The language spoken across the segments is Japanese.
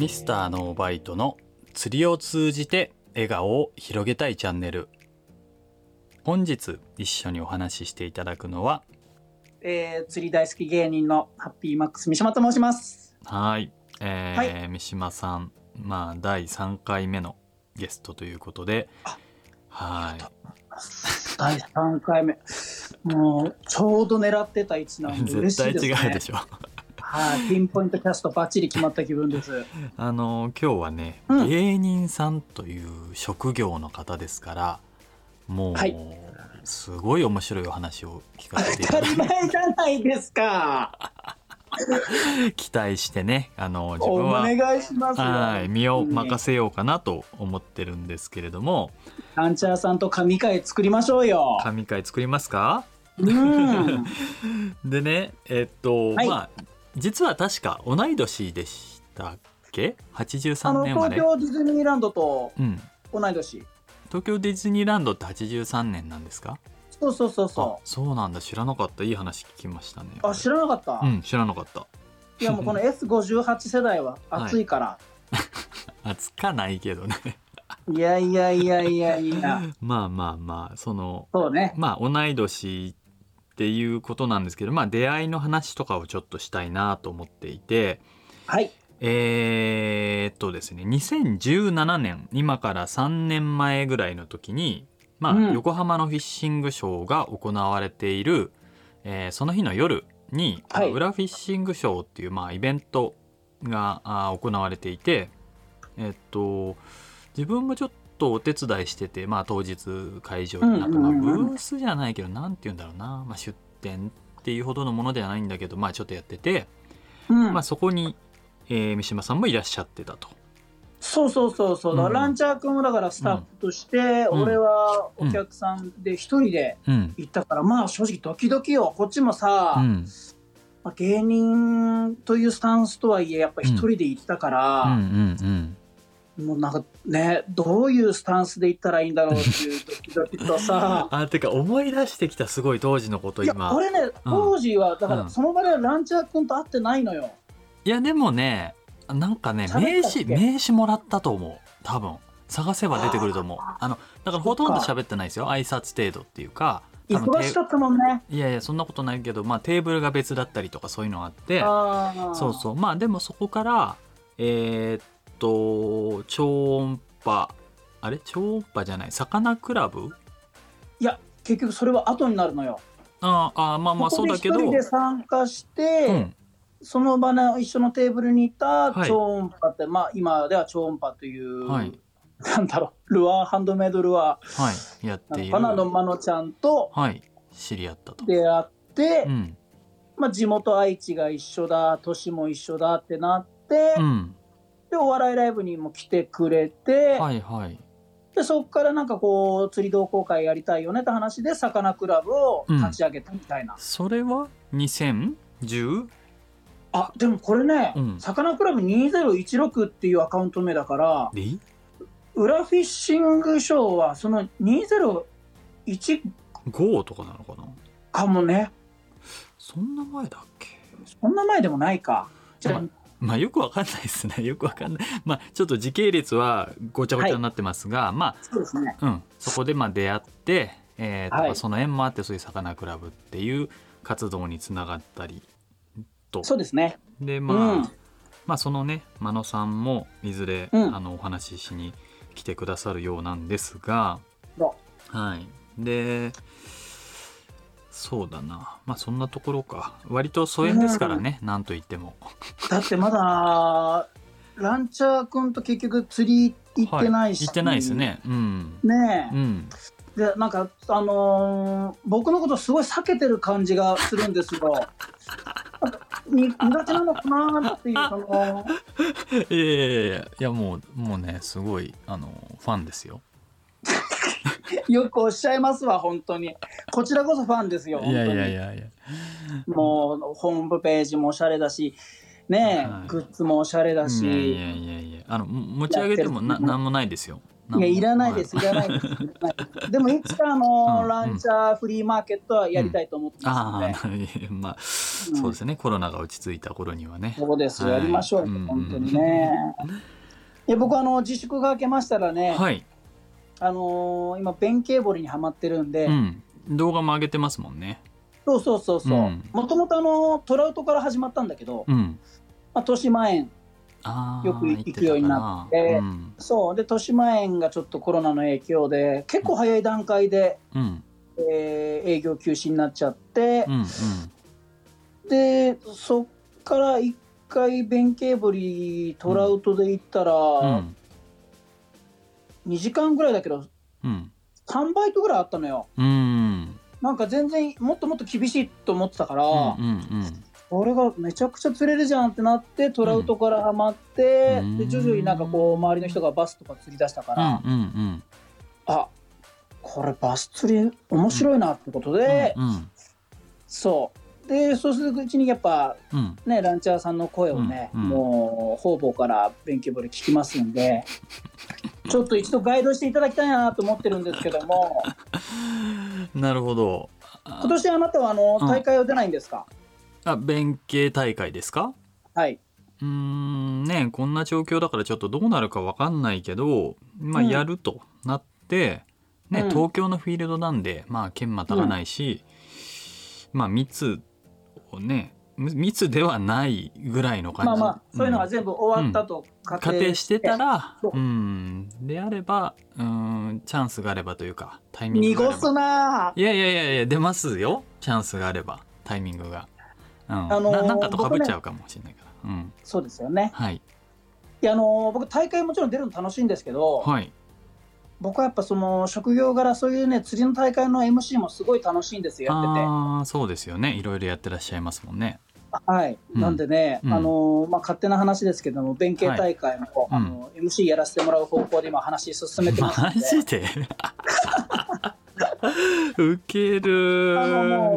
ミスターのバイトの釣りを通じて笑顔を広げたいチャンネル。本日一緒にお話ししていただくのはえー、釣り大好き芸人のハッピーマックス三島と申します。はい、えーは三島さん。まあ第3回目のゲストということで。はい。第3回目。もう、ちょうど狙ってた位置なんで嬉絶対しいです、ね。違うでしょはい、ピンポイントキャストバッチリ決まった気分です。あの今日はね、うん芸人さんという職業の方ですからもう、はいすごい面白いお話を聞かせてい当たただり前じゃないですか。期待してねあの自お分は願いしますよ。はい身を任せようかなと思ってるんですけれどもランチャーさんと神回作りましょうよ。神回作りますか？うん。でねえっと、はいまあ実は確か同い年でしたっけ？あ83の、年生まれ東京ディズニーランドとうん同い年。東京ディズニーランドって83年なんですか？そうそうそうあそそうなんだ知らなかったいい話聞きましたねう。あ、知らなかった？うん知らなかったいやもうこの S58 世代は熱いから。あつかないけどねい、やいやいやいやいや。まあまあまあそのそうね。まあ同い年っていうことなんですけどまあ出会いの話とかをちょっとしたいなと思っていてはい。えーっとですね2017年今から3年前ぐらいの時にまあ、うん横浜のフィッシングショーが行われている、えーその日の夜に、はい裏フィッシングショーっていう、まあ、イベントが行われていてえっと自分もちょっとお手伝いしてて、まあ、当日会場になって、まあ、うんうんうん。うんブースじゃないけどなんて言うんだろうな、まあ、出店っていうほどのものではないんだけど、まあ、ちょっとやってて、うん。まあ、そこに、えー三島さんもいらっしゃってたと。そうそうそうそう、うん。ランチャー君もだからスタッフとして、うん。俺はお客さんで一人でうん。行ったから、まあ正直ドキドキよ。こっちもさ、うん。まあ、芸人というスタンスとはいえやっぱ一人で行ったかうんら、うんもうなんかねどういうスタンスで行ったらいいんだろうっていうドキドキとさ。あてか思い出してきたすごい当時のこといや今。俺ね当時はだかうん。らその場ではランチャー君と会ってないのよ。いやでもねなんかね名刺名刺もらったと思う。多分。探せば出てくると思う。あのだからほとんど喋ってないですよ。挨拶程度っていうか。忙しかったもんね。いやいやそんなことないけど、まあ、テーブルが別だったりとかそういうのがあって。そうそう。まあでもそこからえーっと超音波あれ？超音波じゃない？魚クラブ？いや結局それは後になるのよ。あーあーまあまあそうだけど。人で参加して、うん。その場の一緒のテーブルにいたはい。超音波って、まあ今では超音波という、はい。なんだろう、ルアー、ハンドメイドルアはい。やっている。ーなのまのちゃんとはい。知り合ったと。出会って、うん。まあ地元愛知が一緒だ、年も一緒だってなって、うんで、お笑いライブにも来てくれて、はいはい。で、そこからなんかこう、釣り同好会やりたいよねって話で、さかなクラブを立ち上げたみたいな。それは？2010? あ、でもこれねう、ん。さかなクラブ2016っていうアカウント名だから、で裏フィッシングショーはその201 5とかなのかな？かもね。そんな前だっけ？そんな前でもないか。じゃあ、ままあよくわかんないですね。よくわかんない。まあちょっと時系列はごちゃごちゃになってますが、まそうですね。あうん。そこでまあ出会って、えーとその縁もあってそういうさかなクラブっていう活動につながったりと。そうですね。でまあ、うん。まあそのね真野さんもいずれ、うん。あのお話ししに来てくださるようなんですがそはい。でそうだな。まあそんなところか。割と疎遠ですからね、なんと言っても。だってまだランチャー君と結局釣り行ってないし、行ってないですね。うん。ねえ、うん。でなんかあのー僕のことすごい避けてる感じがするんですよ に苦手なのかなっていうその。いやいやいやいやもうもうねすごいあのファンですよ よくおっしゃいますわ本当に。こちらこそファンですよいやい本当にやいや。いやもうホームページもおしゃれだしねえ、はい。グッズもおしゃれだし。いやいやいやいや。あのも持ち上げてもななんもないですよ。いや、い。らないです、い。らないです。でも、いつか、あの、うんランチャーフリーマーケットはやりたいと思ってあますので。あ まあ、そうですね。コロナが落ち着いた頃にはね。そうです、はいやりましょう本当にね。いや、僕、あの、自粛が明けましたらね、はい、あのー今、弁慶彫りにはまってるんで、うん、動画も上げてますもんね。そうそうそうそう。うん。もともと、あの、トラウトから始まったんだけど、うん。まあ、豊島園、よく行くようになって。うん。そう、で、豊島園がちょっとコロナの影響で、結構早い段階で、うん。えー営業休止になっちゃって。う、んで、そっから一回、弁慶彫り、トラウトで行ったら、うんうん2時間ぐらいだけど、うん。3バイトぐらいあったのよ。うん。なんか全然もっともっと厳しいと思ってたから、うんうん俺がめちゃくちゃ釣れるじゃんってなってトラウトからハマって、うん。で徐々になんかこう周りの人がバスとか釣り出したから、うんうんあこれバス釣り面白いなってことで、うん。そう。でそうするうちにやっぱうん。ねランチャーさんの声をね、うんうん。もう方々から勉強ぶり聞きますんでちょっと一度ガイドしていただきたいなと思ってるんですけども。なるほど。今年あなたはあのうん。大会は出ないんですか、あ弁慶大会ですか？はい。うーんねこんな状況だからちょっとどうなるかわかんないけどまあうん。やるとなって、ねうん。東京のフィールドなんでまあ県またがないし、まあ密をねむ密ではないぐらいの感じ。まあまあそういうのがん全部終わったと仮仮定してたらそう。うん。であればうんチャンスがあればというかタイミング濁すなぁいやいやいやいや出ますよ。チャンスがあればタイミングが、うん。あのーななんかとかぶっちゃうかもしれないから、うん。そうですよね。はい。いやあの僕大会もちろん出るの楽しいんですけど、はい僕はやっぱその職業柄そういうね釣りの大会の MC もすごい楽しいんですよやってて。ああそうですよね。いろいろやってらっしゃいますもんね。はい、うん。なんでね、うん。あのまあ、勝手な話ですけども弁慶大会も、うんあの MC やらせてもらう方向で今話進めてますのマでジで？ウケる。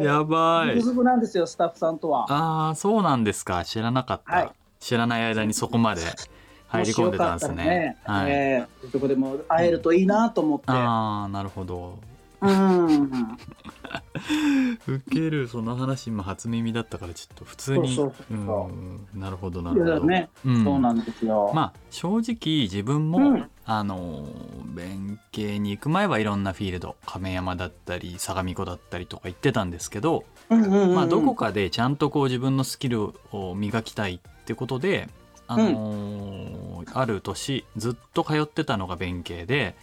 やばい。ズブズブなんですよスタッフさんとは。ああそうなんですか。知らなかった、はい。知らない間にそこまで入り込んでたんですね。ねはい、ええそこでも会えるといいなと思って。ああなるほど。うん。ウケるその話今初耳だったからちょっと普通に。そうそうそうそう。うんなるほどなるほど、ね、うん。そうなんですよ。まあ正直自分も、うん。あの弁慶に行く前はいろんなフィールド亀山だったり相模湖だったりとか行ってたんですけど、うんうんうんうん。まあ、どこかでちゃんとこう自分のスキルを磨きたいってことで、あのある年ずっと通ってたのが弁慶で、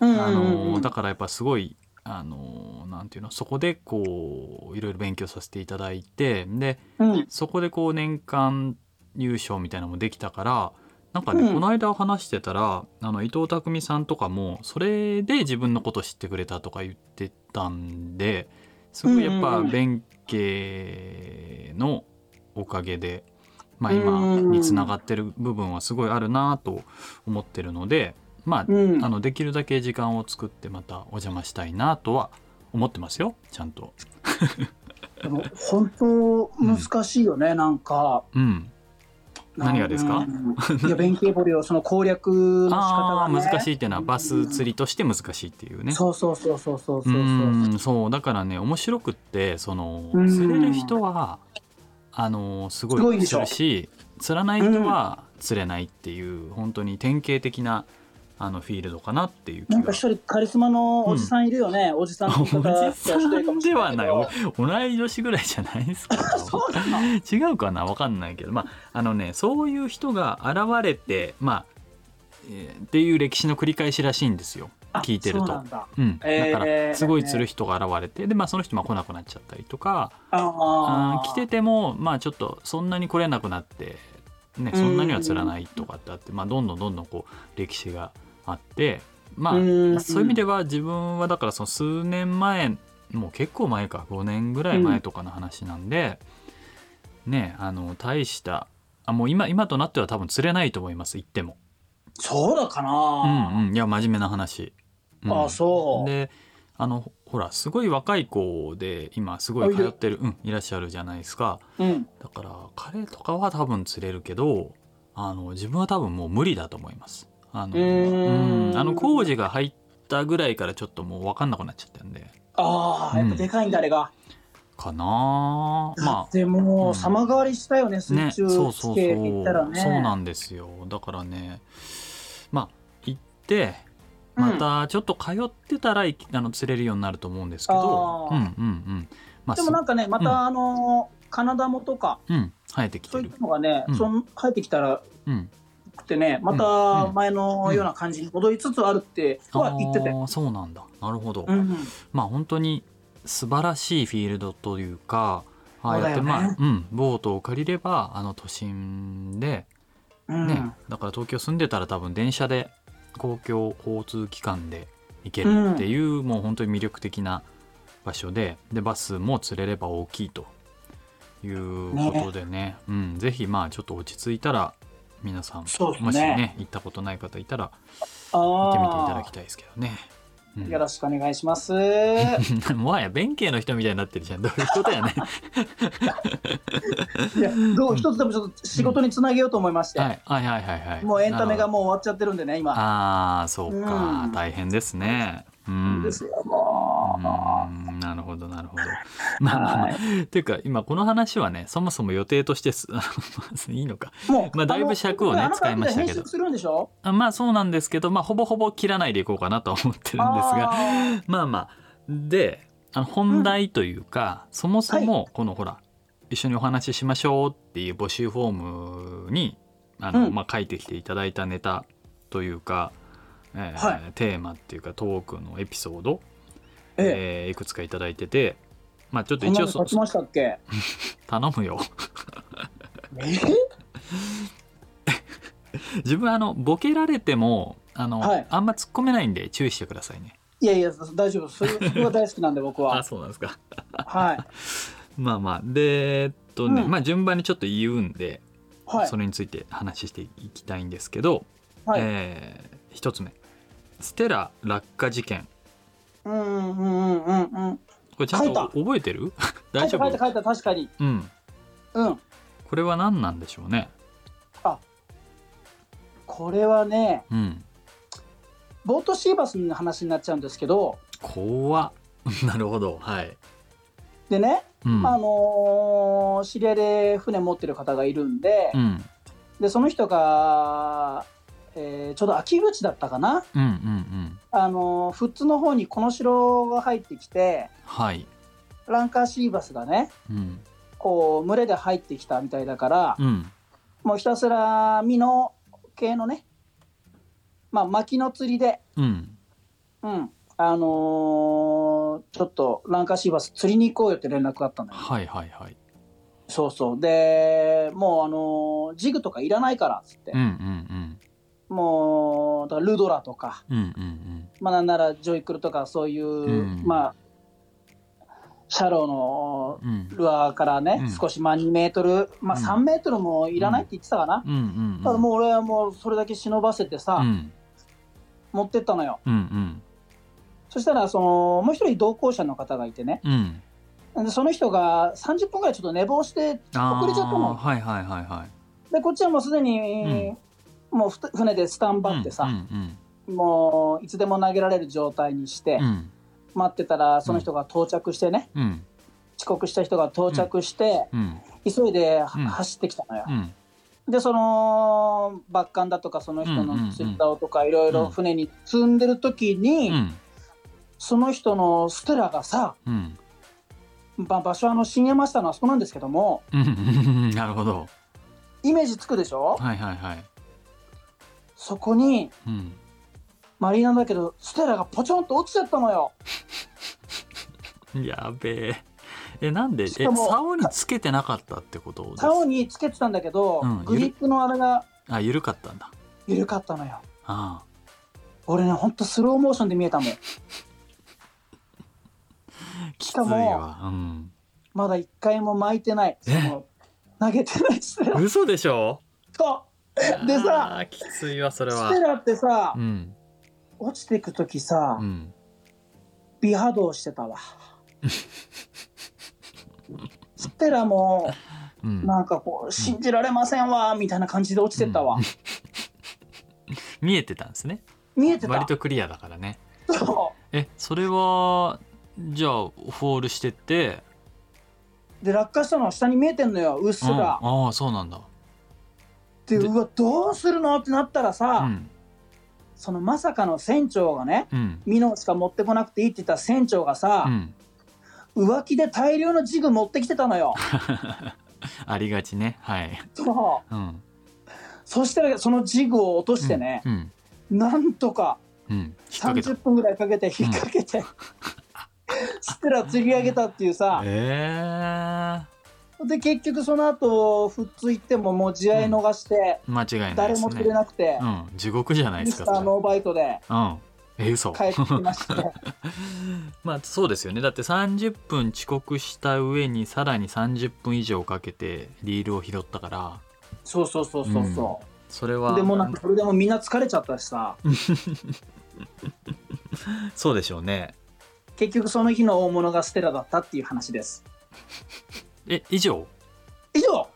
うんうんあうん。のだからやっぱすごいあのなんていうのそこでこういろいろ勉強させていただいてでうん。そこでこう年間優勝みたいなのもできたからなんかね、うん。この間話してたらあの伊藤匠さんとかもそれで自分のこと知ってくれたとか言ってたんですごいやっぱうんうんうん。弁慶のおかげで、まあ、今うん。うんにつながってる部分はすごいあるなと思ってるのでまあうん。あのできるだけ時間を作ってまたお邪魔したいなとは思ってますよ。ちゃんと。でも本当難しいよね、なんか。うん、何がですか？うん。いや弁慶彫りをその攻略の仕方が、ね、難しいっていうのはバス釣りとして難しいっていうね。そうそうそうそうそうそうう。そう。ん。そうだからね面白くってそのうん。釣れる人はあのすごいするし釣らない人は釣れないっていう本当に典型的なあのフィールドかなっていうなんか一人カリスマのおじさんいるよね、おじさんおじさんではい。ない同い年ぐらいじゃないですか。違うかな？わかんないけど。まああのねそういう人が現れてまあ、えーっていう歴史の繰り返しらしいんですよ。あ聞いてると。そうなんだ。からすごい釣る人が現れてで、まあ、その人まあ来なくなっちゃったりとかあ来ててもまあちょっとそんなに来れなくなって、ね、そんなには釣らないとかってあって、まあ、どんどんどんどんこう歴史があってまあうん。そういう意味では自分はだからその数年前もう結構前か5年ぐらい前とかの話なんで、ねあの大したあもう今今となっては多分釣れないと思います行っても。そうだかうんな、うん、いや真面目な話。うん。あそう。であのほらすごい若い子で今すごい通ってる、うん、いらっしゃるじゃないですか。うん。だから彼とかは多分釣れるけどあの自分は多分もう無理だと思います。あのうー。ん。あの工事が入ったぐらいからちょっともう分かんなくなっちゃったんで。ああやっぱでかいんだあれが。かな。あ。までも様変わりしたよねあ水ね中そうそうそう。地形って言ったらね。そうなんですよ。だからねまあ行ってうん。またちょっと通ってたらいあの釣れるようになると思うんですけどあー。うんうんうん。まあでもなんかねまたあのカナダモとか。すうん。生えてきてる。そういうのがね、うん。そん入ってきたらうん。ってねまた前のような感じに戻りつつあるっては言ってて。あーそうなんだ。なるほど、うんうん。まあ本当に素晴らしいフィールドというかああやってまあ、うん、ボートを借りればあの都心でうんね、だから東京住んでたら多分電車で公共交通機関で行けるっていう、もう本当に魅力的な場所ででバスも釣れれば大きいということでね。うん、ぜひまあちょっと落ち着いたら皆さん、ね。もしね行ったことない方いたらあ行ってみていただあきたいですけどね。うん。よろしくお願いします。もはや弁慶の人みたいになってるじゃん。どういうことやねいやどう一つでもちょっと仕事につなげようと思いまして、はいはいはいはいはい。もうエンタメがうもう終わっちゃってるんでね今。ああそうか、うん。大変ですね。うん。ですよもう。んなるほどなるほど。まあまあっていうか今この話はねそもそも予定としてす いいのか。う。もうまあだいぶ尺をね使いましたけど。あまあそうなんですけどまあほぼほぼ切らないでいこうかなとは思ってるんですが。まあまあ。であの本題というか、そもそもこのほら一緒にお話ししましょうっていう募集フォームにあの、うん。まあ、書いてきていただいたネタというか、えーはい。テーマっていうかトークのエピソード、ええ。えーいくつかいただいててまあちょっと一応その立ちましたっけ？頼むよ。え？自分あのボケられてもあの、はい。あんま突っ込めないんで注意してくださいね。いやいや大丈夫。それは大好きなんで僕あは。そうなんですか。はい。まあまあ。でえっとね、うん。まあ順番にちょっと言うんで、はい。それについて話していきたいんですけど、はい。えー一つ目。ステラ落下事件うんうんうんうんうん。これちゃんと覚えてる？書 大丈夫？書いた書いた確かに。うん。うん。これは何なんでしょうね？これはねうん。ボートシーバスの話になっちゃうんですけど。怖っ。なるほど。はい、でね、うん。あのー知り合いで船持ってる方がいるんで、うん、でその人が、えーちょうど秋口だったかな、うんうんうん。あのー富津の方にこの城が入ってきてはい、ランカーシーバスがねうん。こう群れで入ってきたみたいだから、うん。もうひたすらミノ系のねまあ巻きの釣りで、うん。うん。あのーちょっとランカーシーバス釣りに行こうよって連絡があったのよ。はいはいはい。そうそう。でもうあのージグとかいらないからっつって。うん、うんもうだからルドラとか、うんうんうん。まあなんならジョイクルとかそういう、うん。まあシャローのうん。うんルアーからね、うん。少しまあ2メートル、まあ、うん。3メートルもいらないって言ってたかな、うん。うんただもう俺はもうそれだけ忍ばせてさ、うん。持ってったのよ。うんうん。そしたらそのもう一人同行者の方がいてね。うん。でその人が30分ぐらいちょっと寝坊して遅れちゃったの。はいはいはいはい。でこっちはもうすでに、もう船でスタンバってさ、もういつでも投げられる状態にして、うん。待ってたらその人が到着してね、うん。遅刻した人が到着して、うん。急いで走ってきたのよ。うん。でそのバッカンだとかその人のツイッターとかいろいろ船に積んでる時に、うん。その人のステラがさ、うん。ま場所はあの新山下のあそこなんですけどもなるほど。イメージつくでしょ？はいはいはいそこにうん。マリーナだけどステラがポチョンと落ちちゃったのよ。やべえ。えなんで？えしかも竿につけてなかったってこと？竿につけてたんだけど、うん。グリップのあれがあ緩かったんだ。緩かったのよ。あ俺ねほんとスローモーションで見えたもん。あきついかもわ。うん。まだ一回も巻いてない。そえ？の投げてないステラ。嘘でしょ？そうでさきついわそれは。ステラってさ、うん。落ちていく時さ、うん。微波動してたわ。ステラもうん。なんかこう信じられませんわみたいな感じで落ちてったわ。見えてたんですね。見えてた。割とクリアだからね。そえそれはじゃあフォールしてって。うで落下したのは下に見えてんのようっすうん。ら、ああそうなんだででうわどうするのってなったらうさ、ん。そのまさかの船長がねうん。ミノしか持ってこなくていいって言った船長がさう、ん。浮気で大量のジグ持ってきてたのよ。ありがちね。はい。そう。うん。そしたらそのジグを落としてね、うん。なんとかうん。引っ掛けた。30分ぐらいかけて引っ掛けて、そ したら釣り上げたっていうさ。ええで結局その後富津行ってももう試合逃して、間違いないです誰も釣れねなくて、うん。地獄じゃないでミすかそれ。スターノーバイトでうん。え嘘。帰ってきまして。まあそうですよね。だって30分遅刻した上にさらに30分以上かけてリールを拾ったから。そうそうそうそうそそれう、はでもなんか。それでもみんな疲れちゃったしさ。そうでしょうね。結局その日の大物がステラだったっていう話ですえ以上？以上。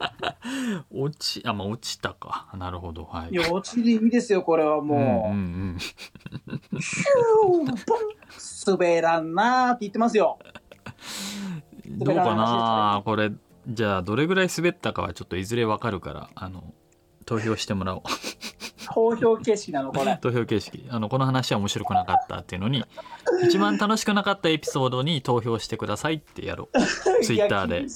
落ちあまあ落ちたか。なるほど。はい。いや落ちでいいですよこれはもう、うんうんヒューポン滑らんなーって言ってますよ。うん、どうかなこれじゃあどれぐらい滑ったかはちょっといずれわかるからあの投票してもらおう投票形式なのこれ。投票形式。あのこの話は面白くなかったっていうのに一番楽しくなかったエピソードに投票してくださいってやろう。ツイッターで。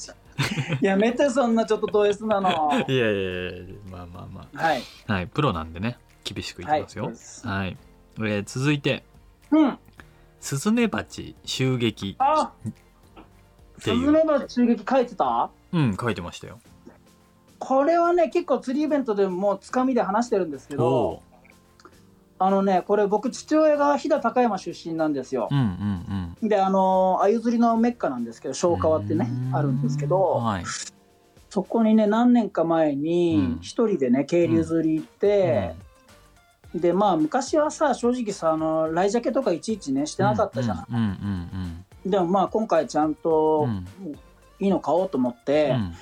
いやめてそんなちょっとド S なの。いやいやいやまあまあまはい。あはいプロなんでね。厳しくいきますよ。はい、えー続いて。うん。スズメバチ襲撃。あスズメバチ襲撃書いてた？うん書いてましたよこれはね結構釣りイベントでもうつかみで話してるんですけおどおあのねこれ僕父親が飛騨高山出身なんですよ。うんうんうん。であの鮎釣りのメッカなんですけど昭川ってねうん。あるんですけどはい。そこにね何年か前うん。に一人でね渓流釣り行って、でまあ昔はさ正直さあのライジャケとかいちいちねしてなかったじゃない、うんうんでもまあ今回ちゃんうんうとん。いいの買おうと思っうて、ん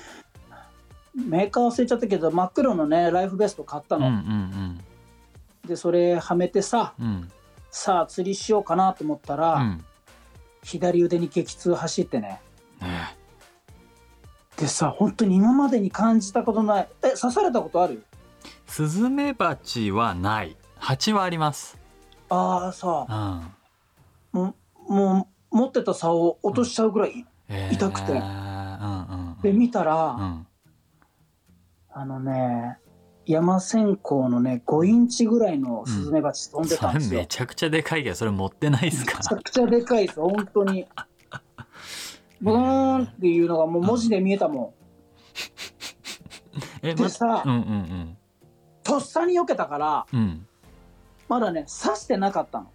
メーカー忘れちゃったけど真っ黒のねライフベスト買ったうんうの、ん。でそれはめてさうん。うんさあ釣りしようかなと思ったら、うん。左腕に激痛走ってね。ねでさ本当に今までに感じたことない。え刺されたことある？スズメバチはない。蜂はあります。ああさうん。もう持ってた竿を落としちゃうぐらい、えー痛くて。うんうん。で見たら、うんあのね山線香のね5インチぐらいのスズメバチ飛んでそたんですよ、れめちゃくちゃでかいけどそれ持ってないっすか？めちゃくちゃでかいです本当に。ブーンっていうのがもう文字で見えたもえんでさ、うんうんとっさに避けたからうん。うんまだね刺してなかったの。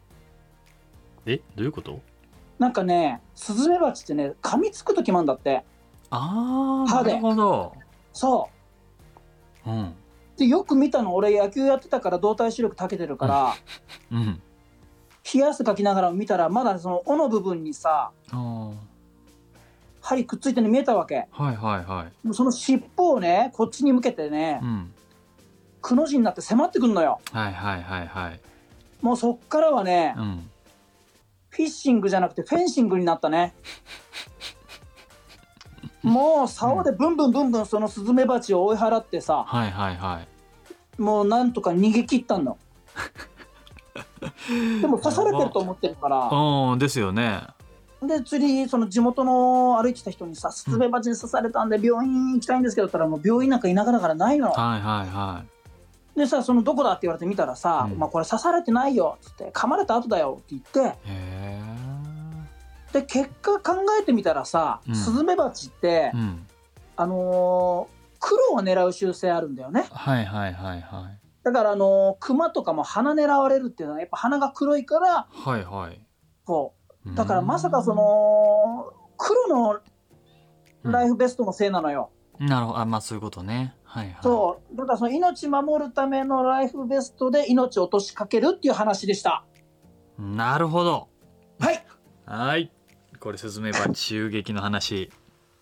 えどういうこと？なんかねスズメバチってね噛みつく時もあるんだって。ああなるほど。そううん。でよく見たの俺野球やってたから動体視力長けてるから、うん。冷や汗かきながら見たらまだその尾の部分にさ針くっついてるの見えたわけ。はいはいはい。もうその尻尾をねこっちに向けてねうん。くの字になって迫ってくんのよ。はいはいはいはい。もうそっからはね、うん。フィッシングじゃなくてフェンシングになったねもう竿でブンブンブンブンそのスズメバチを追い払ってさはいはいはい。もうなんとか逃げ切ったの でも刺されてると思ってるから。うんですよね。で釣りその地元の歩いてた人にさ「スズメバチに刺されたんで病院行きたいんですけど」ったらもう病院なんか田舎だからないの。はいはいはい。でさそのどこだって言われてみたらさ「うん。まあ、これ刺されてないよ」っつって「噛まれた後だよ」って言ってで結果考えてみたらさ、うん。スズメバチって、うん。あのー黒を狙う習性あるんだよね。はいはいはいはい。だからあのークマとかも鼻狙われるっていうのはやっぱ鼻が黒いからはいはい。こうだからまさかその黒のライフベストのせいなのよ、うんなるほど。あまあそういうことね。はいはい。そう。だからその命守るためのライフベストで命を落としかけるっていう話でした。なるほど。はい。はいこれスズメバチ襲撃の話。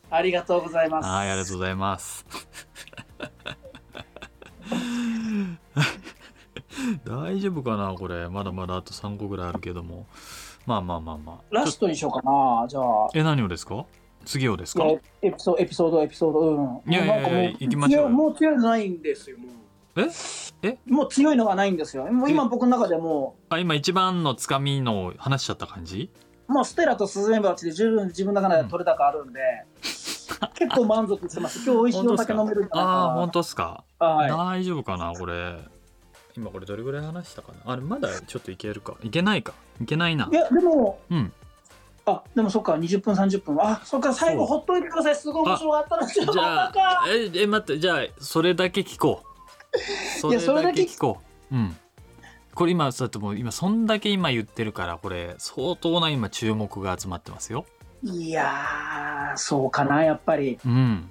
ありがとうございます。はいありがとうございます。大丈夫かなこれ。まだまだあと3個ぐらいあるけども。まあまあまあまあ。ラストにしようかな、じゃあ。え何をですか？次をですか？エピソード、エピソード、エピソード、うん。いやいやいやもうなんかもう行きましょうもう強いのないんですよ。もう。え？え？もう強いのがないんですよ。もう今僕の中でもあ今一番のつかみの話しちゃった感じ？う、もうステラとスズメバチで十分自分の中で取れ高あるんで、結構満足してます。今日美味しいお酒飲めるんじゃないかな。ああ本当っすか、はい。大丈夫かなこれ今これどれぐらい話したかな？あれまだちょっといけるかいけないかいけないないや、でも、うんあ、でもそっか、20分、30分。あ、そっか、最後ほっといてください。すごい面白かったな。ちょっとじゃあ。ええ待ってじゃあそれだけ聞こうそれだけ聞こううんこれ今だってもう今そんだけ今言ってるからこれ相当な今注目が集まってますよ。いやー、そうかな、やっぱり。うん。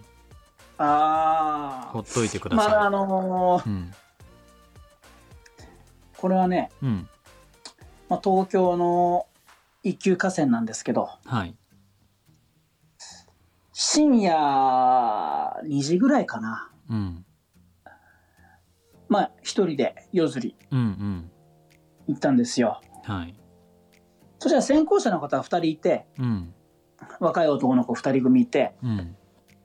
あほっといてくー。ださい、まあ、あのーうん。これはね、うん。まあ、東京の一級河川なんですけど、はい。深夜2時ぐらいかな。うん。まあ、一人で夜釣り。うんうん行ったんですよ。はい。そしたら先行者の方が2人いて、うん。若い男の子2人組いて、うん。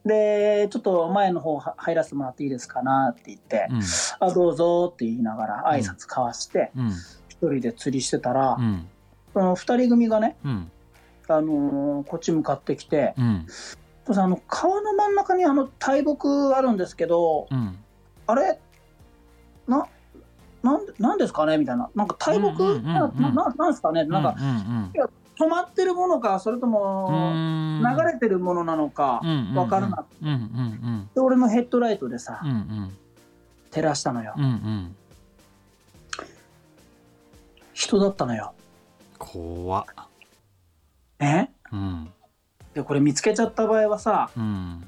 で、ちょっと前の方は入らせてもらっていいですかなって言って、うん。あ、どうぞって言いながら挨拶交わして、うん。一人で釣りしてたら、うん。その2人組がね、うん。あのーこっち向かってきて、あの川の真ん中にあの大木あるんですけど、うん。あれ？な、なんでなんですかね？みたいな。なんか大木、うんうんうんうん。なんですかね？なんか、うんうん止まってるものか、それとも、流れてるものなのか、わからなく。て、うんうん。で俺のヘッドライトでさ、うんうん。照らしたのよ。うんうん。人だったのよ。怖っ。ねうん。で、これ見つけちゃった場合はさ、うん。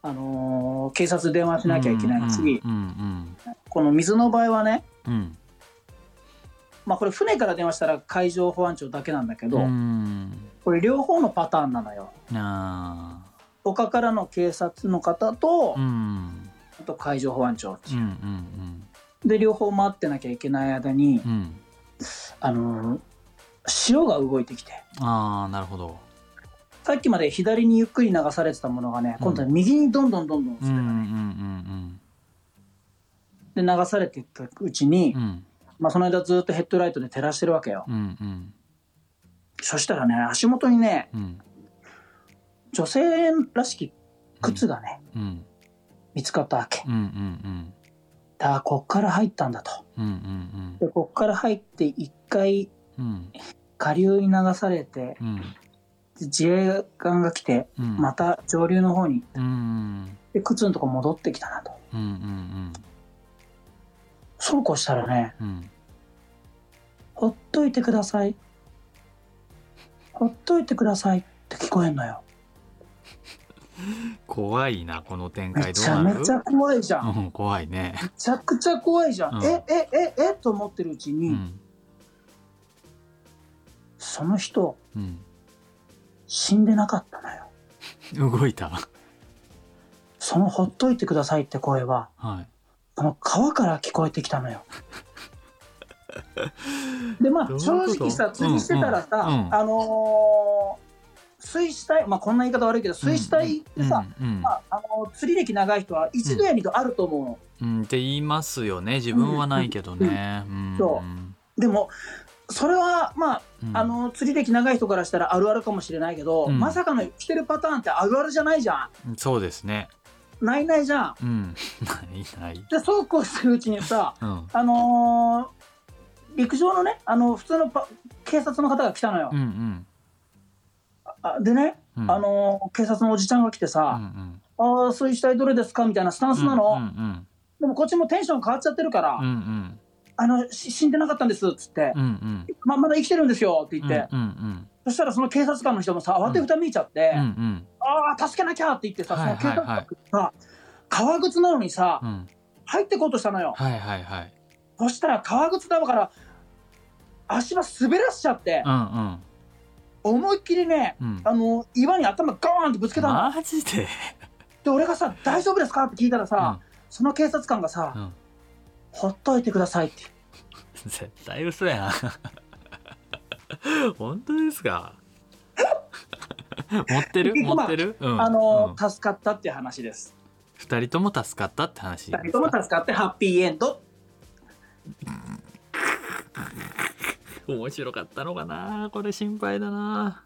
あのー警察電話しなきゃいけないし、うんうんこの水の場合はね、うん。まあこれ船から電話したら海上保安庁だけなんだけど、うん。これ両方のパターンなのよ。あ他からの警察の方と、ーうん。あと海上保安庁ってう。んういう、ん。で両方待ってなきゃいけない間に、うん。うんあのー潮が動いてきて。ああなるほど。さっきまで左にゆっくり流されてたものがね、うん今度は右にどんどんどんどんうんうんうんで流されていったうちに、うん。うんまあ、その間ずっとヘッドライトで照らしてるわけよ、うんうん。そしたらね足元にねうん。女性らしき靴がね、うん。見つかったわけ。うんうんだからこっから入ったんだと。うんうんでこっから入って一回うん。下流に流されてうん。自衛官が来てうん。また上流の方にうんで靴のとこ戻ってきたなと。うんうんそうこうしたらねうん。ほっといてください。ほっといてください。って聞こえんのよ。怖いなこの展め開どうちゃなる？めちゃ怖いじゃん。うん怖いね。めちゃくちゃ怖いじゃん、うん。ええええと思ってるうちに、うん。その人うん。死んでなかったのよ。動いた。そのほっといてくださいって声ははいこの川から聞こえてきたのよ。でまあ正直さ釣りしてたらさ、うんうんうん。あのー水死体まあこんな言い方悪いけど水死体ってさ、うんうん。まああのー釣り歴長い人は一度や二度あると思う、うん。って言いますよね。自分はないけどね。うん。そでもそれはまあうん。あの釣り歴長い人からしたらあるあるかもしれないけど、うん。まさかの来てるパターンってあるあるじゃないじゃそうですね。んないないじゃん。うん。ないない。でそうこうしてるうちにさうん。あのー陸上のねあの普通のパ警察の方が来たのよ。う、んあでね、うん。あのー警察のおじちゃんが来てうんさうん「ああそういう死体どれですか?」みたいなスタンスなの、うんうん。でもこっちもテンション変わっちゃってるから「うんうんあのし死んでなかったんです」っつって。うんうん「ままだ生きてるんですよ」って言って、うんうんそしたらその警察官の人もさ慌てふためいちゃって「うんうん。ああ助けなきゃ」って言ってさ、はいはいその警察官がさ革靴なのにさ、うん。入ってこうとしたのよ、はいはいはい。そしたら革靴だから足場滑らしちゃってう、んうん。思いっきりねうん。あの岩に頭ガーンってぶつけたの、マジで？で俺がさ「大丈夫ですか?」って聞いたらさ、その警察官がさ「うんほっといてくださいって。絶対嘘やん。本当ですか？持ってる？持ってる、うん。あの、うん。助かったって話です。二人とも助かったって話。二人とも助かってハッピーエンド。面白かったのかな？これ心配だな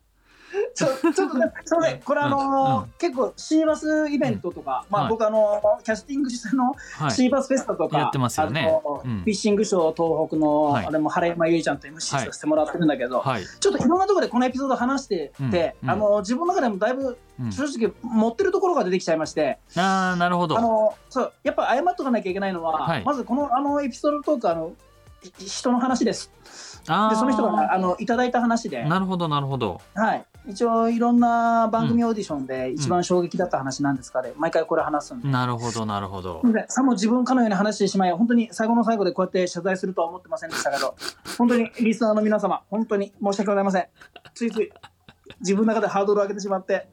ちょちょっとね、それこれあの結構シーバスイベントとか、まあはい。僕あのーキャスティングしてのはい。シーバスフェスタとか、やってますよね。フィッシングショー東北の、はい。あれも原山ゆいちゃんと MC させてもらってるんだけど、はい、ちょっといろんなところでこのエピソード話してて、あのー自分の中でもだいぶうん、正直持ってるところが出てきちゃいまして、ああなるほど。あのーそうやっぱ謝っとかなきゃいけないのは、はい。まずこのあのエピソードトークあのい人の話です。でその人があのいただいた話で、なるほどなるほど。はい、一応いろんな番組オーディションで一番衝撃だった話なんですかね、毎回これ話すんで。なるほどなるほど。でさも自分かのように話してしまい、本当に最後の最後でこうやって謝罪するとは思ってませんでしたけど、本当にリスナーの皆様、本当に申し訳ございません。ついつい自分の中でハードルを上げてしまって、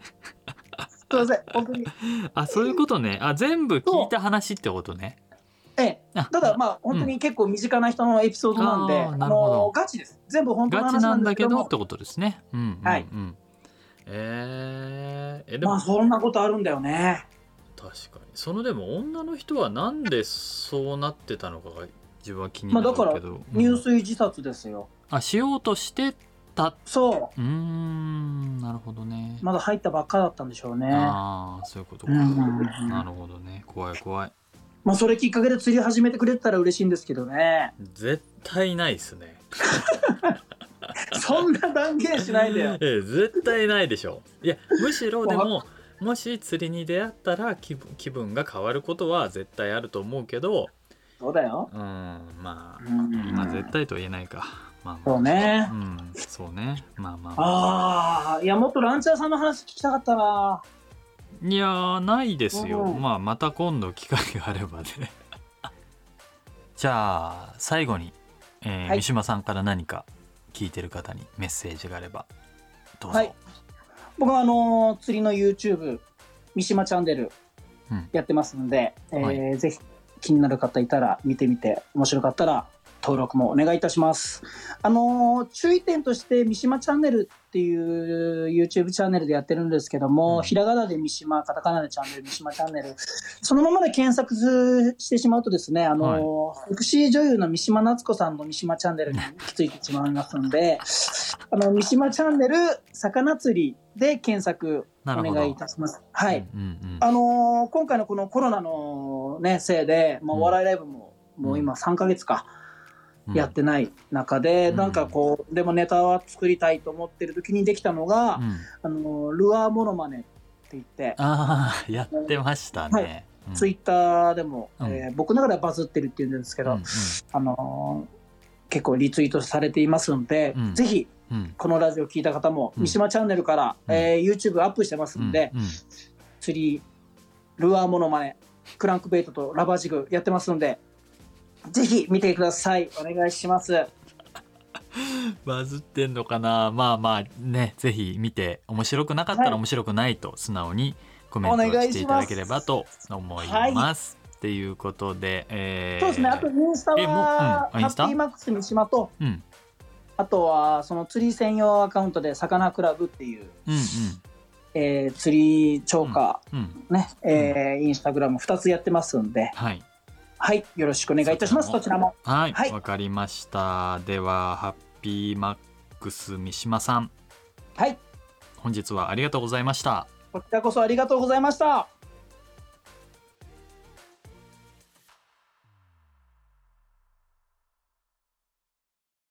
すいません、本当に。あそういうことね。あ全部聞いた話ってことねええ、あただまあ、本当に結構身近な人のエピソードなんで、あのガチです。全部本当の話なんだけどってことですね。うんうんうん、はい。えー、えでも、まあそんなことあるんだよね。確かに。そのでも女の人はなんでそうなってたのかが自分は気になまあだからるけど、うん。入水自殺ですよ。あしようとしてた。そう。ーんなるほどね、う、まだ入ったばっかだったんでしょうね。ああそういうことか、うんうんうん。なるほどね。怖い怖いまあそれきっかけで釣り始めてくれてたら嬉しいんですけどね。絶対ないっすねそんな断言しないでよ。ええ絶対ないでしょいやむしろでももし釣りに出会ったら気分気分が変わることは絶対あると思うけどそうだよ。うんまあ、うんまあ絶対とは言えないかまあまあそうねう。んそうねまあまあああ、いやもっとランチャーさんの話聞きたかったな。いやーないですよ、うんまあまた今度機会があればね。じゃあ最後に、えーはい。三島さんから何か聞いてる方にメッセージがあればどうぞ、はい。僕はあのー釣りの YouTube 三島チャンネルうん。やってますんで、えーはい。ぜひ気になる方いたら見てみて面白かったら登録もお願いいたします。あのー注意点として三島チャンネルっていう YouTube チャンネルでやってるんですけども、うん。ひらがなで三島カタカナでチャンネル三島チャンネル。そのままで検索してしまうとですねあのーセクシー女優の三島夏子さんの三島チャンネルにきついてしまいますんで あの三島チャンネル魚釣りで検索お願いいたします。はい、うんうんあのー今回のこのコロナの、ね、せいで、まあ、うん。お笑いライブも、もう今3ヶ月か、うんやってない中で、うん。なんかこう、でもネタは作りたいと思ってる時にできたのが、うん。あのールアーモノマネって言って、ああやってましたね、うん。ツイッターでも、うん。えー僕の中ではバズってるっていうんですけど、うんあのー結構リツイートされていますので、うん。ぜひうん。このラジオ聞いた方も、うん。三島チャンネルから、うん。えー YouTube アップしてますんで、うん。うん。釣りルアーモノマネクランクベイトとラバージグやってますのでぜひ見てください。お願いします。バズってんのかな？まあまあねぜひ見て面白くなかったはい。ら面白くないと素直にコメントしていただければと思います。っていうことで、えーそうですね。あとインスタえもううんハッピーマックス三島とう。ん。あとはその釣り専用アカウントでさかなクラブっていう、うんえー釣り超過、うん。うん。ね、えーインスタグラム2つやってますんで。はいはいよろしくお願いいたします。そちらそちらも。はいわ、はい。かりました。ではハッピーマックス三島さん。はい。本日はありがとうございました。こちらこそありがとうございました